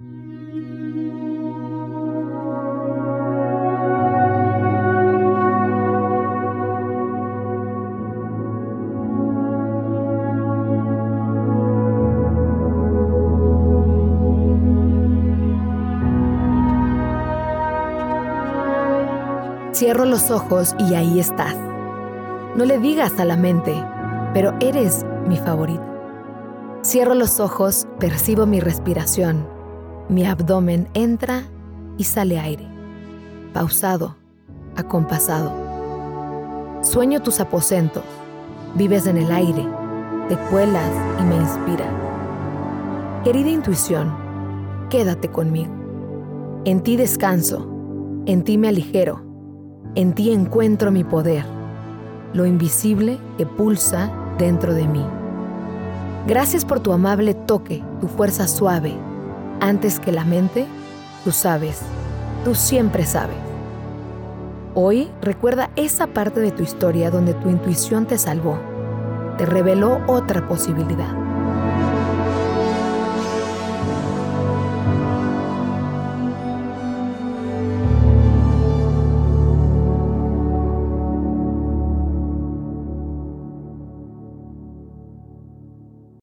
Cierro los ojos y ahí estás. No le digas a la mente, pero eres mi favorita. Cierro los ojos, percibo mi respiración. Mi abdomen entra y sale aire. Pausado, acompasado. Sueño tus aposentos. Vives en el aire. Te cuelas y me inspira. Querida intuición, quédate conmigo. En ti descanso. En ti me aligero en ti encuentro mi poder, lo invisible que pulsa dentro de mí. Gracias por tu amable toque, tu fuerza suave. Antes que la mente, tú sabes, tú siempre sabes. Hoy recuerda esa parte de tu historia donde tu intuición te salvó, te reveló otra posibilidad.